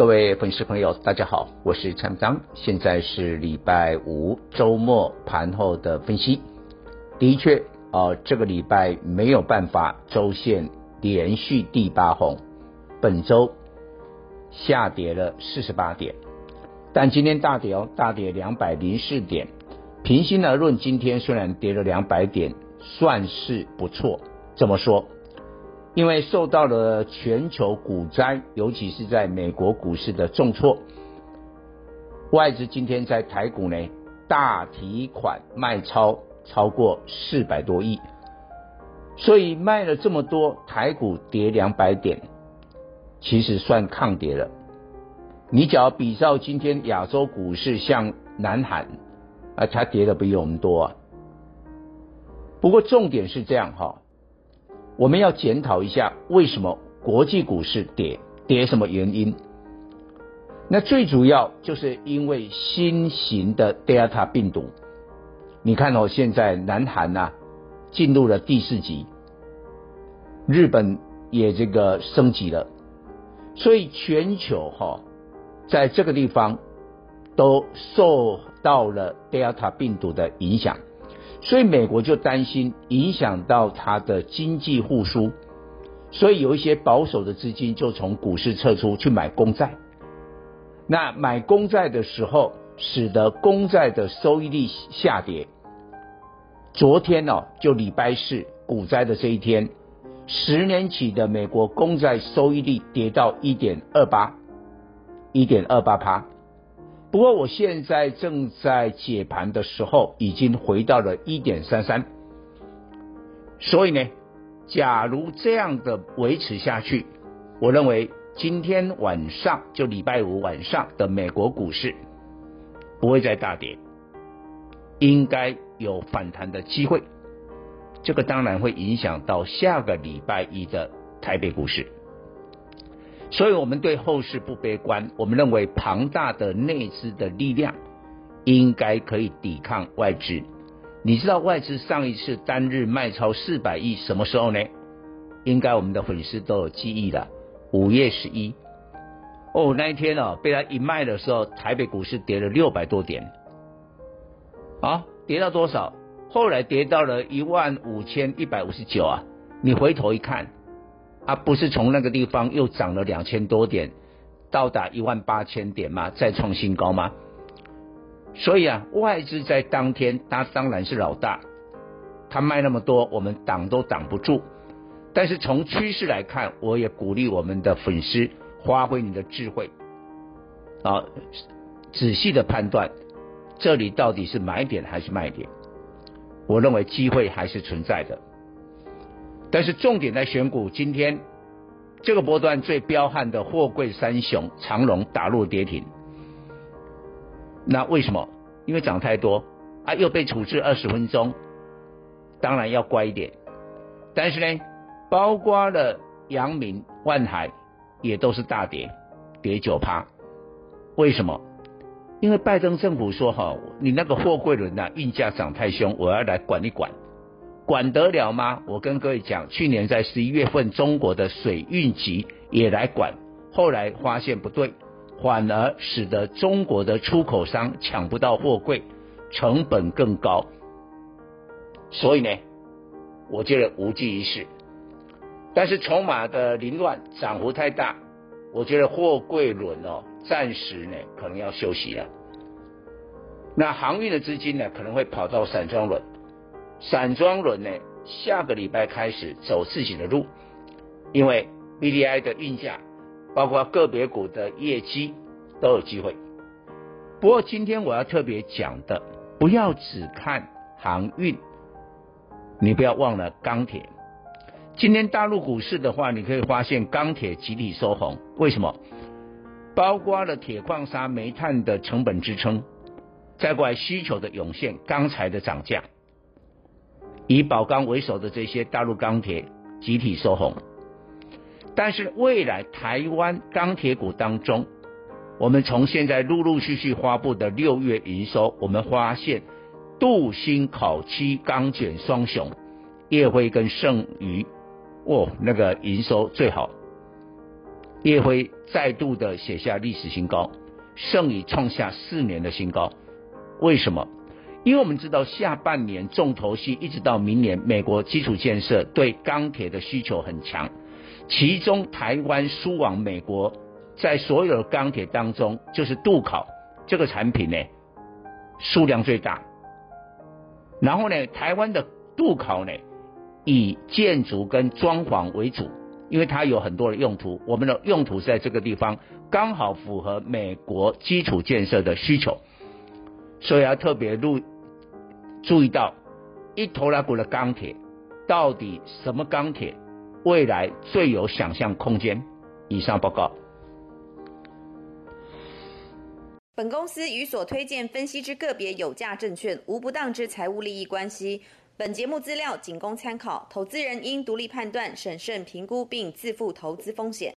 各位粉丝朋友，大家好，我是蔡章，现在是礼拜五周末盘后的分析。的确啊、这个礼拜没有办法周线连续第八红，本周下跌了四十八点，但今天大跌哦，大跌两百零四点。平心而论，今天虽然跌了两百点，算是不错。怎么说？因为受到了全球股灾，尤其是在美国股市的重挫，外资今天在台股呢大提款卖超超过四百多亿，所以卖了这么多，台股跌两百点，其实算抗跌了。你只要比照今天亚洲股市，像南韩啊，它跌的比我们多啊。不过重点是这样哈。我们要检讨一下，为什么国际股市跌？跌什么原因？那最主要就是因为新型的 Delta 病毒。你看哦，现在南韩呐进入了第四级，日本也这个升级了，所以全球哈在这个地方都受到了 Delta 病毒的影响。所以美国就担心影响到它的经济复苏，所以有一些保守的资金就从股市撤出去买公债。那买公债的时候，使得公债的收益率下跌。昨天呢、哦，就礼拜四股灾的这一天，十年期的美国公债收益率跌到一点二八，一点二八趴。不过我现在正在解盘的时候，已经回到了一点三三，所以呢，假如这样的维持下去，我认为今天晚上就礼拜五晚上的美国股市不会再大跌，应该有反弹的机会。这个当然会影响到下个礼拜一的台北股市。所以我们对后市不悲观，我们认为庞大的内资的力量应该可以抵抗外资。你知道外资上一次单日卖超四百亿什么时候呢？应该我们的粉丝都有记忆了，五月十一。哦，那一天哦，被他一卖的时候，台北股市跌了六百多点，啊，跌到多少？后来跌到了一万五千一百五十九啊！你回头一看。啊，不是从那个地方又涨了两千多点，到达一万八千点吗？再创新高吗？所以啊，外资在当天，他当然是老大，他卖那么多，我们挡都挡不住。但是从趋势来看，我也鼓励我们的粉丝发挥你的智慧，啊，仔细的判断这里到底是买点还是卖点。我认为机会还是存在的。但是重点在选股，今天这个波段最彪悍的货柜三雄长龙打入跌停，那为什么？因为涨太多啊，又被处置二十分钟，当然要乖一点。但是呢，包括了阳明、万海也都是大跌，跌九趴。为什么？因为拜登政府说哈，你那个货柜轮呐运价涨太凶，我要来管一管。管得了吗？我跟各位讲，去年在十一月份，中国的水运局也来管，后来发现不对，反而使得中国的出口商抢不到货柜，成本更高。所以呢，我觉得无济于事。但是筹码的凌乱，涨幅太大，我觉得货柜轮哦，暂时呢可能要休息了。那航运的资金呢，可能会跑到散装轮。散装轮呢，下个礼拜开始走自己的路，因为 BDI 的运价，包括个别股的业绩都有机会。不过今天我要特别讲的，不要只看航运，你不要忘了钢铁。今天大陆股市的话，你可以发现钢铁集体收红，为什么？包括了铁矿砂、煤炭的成本支撑，再过来需求的涌现，钢材的涨价，以宝钢为首的这些大陆钢铁集体收红。但是未来台湾钢铁股当中，我们从现在陆陆续续发布的六月营收，我们发现镀锌烤漆钢卷双雄烨辉跟盛余，哦，那个营收最好，烨辉再度的写下历史新高，盛余创下四年的新高。为什么？因为我们知道下半年重头戏一直到明年，美国基础建设对钢铁的需求很强，其中台湾输往美国，在所有的钢铁当中，就是镀烤这个产品呢，数量最大。然后呢，台湾的镀烤呢，以建筑跟装潢为主，因为它有很多的用途，我们的用途在这个地方，刚好符合美国基础建设的需求。所以要特别注注意到，一头拉股的钢铁到底什么钢铁未来最有想象空间？以上报告。本公司与所推荐分析之个别有价证券无不当之财务利益关系。本节目资料仅供参考，投资人应独立判断、审慎评估并自负投资风险。